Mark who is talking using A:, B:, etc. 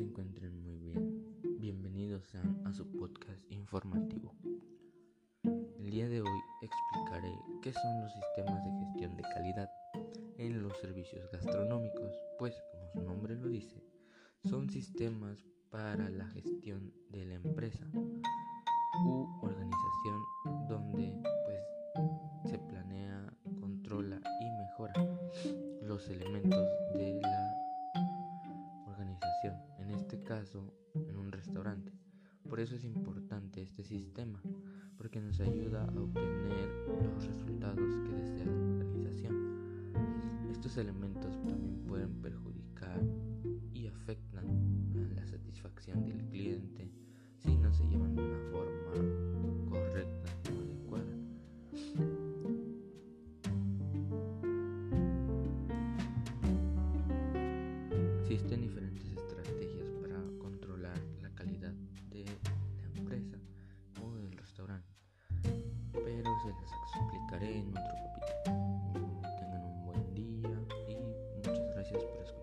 A: se encuentren muy bien. Bienvenidos sean a su podcast informativo. El día de hoy explicaré qué son los sistemas de gestión de calidad en los servicios gastronómicos, pues como su nombre lo dice, son sistemas para la gestión de la empresa u organización donde pues se planea, controla y mejora los elementos caso en un restaurante. Por eso es importante este sistema, porque nos ayuda a obtener los resultados que desea la organización. Estos elementos también pueden perjudicar y afectan a la satisfacción del cliente si no se llevan de una forma correcta o adecuada. Existen diferentes se las explicaré en otro capítulo. Tengan un buen día y muchas gracias por escuchar.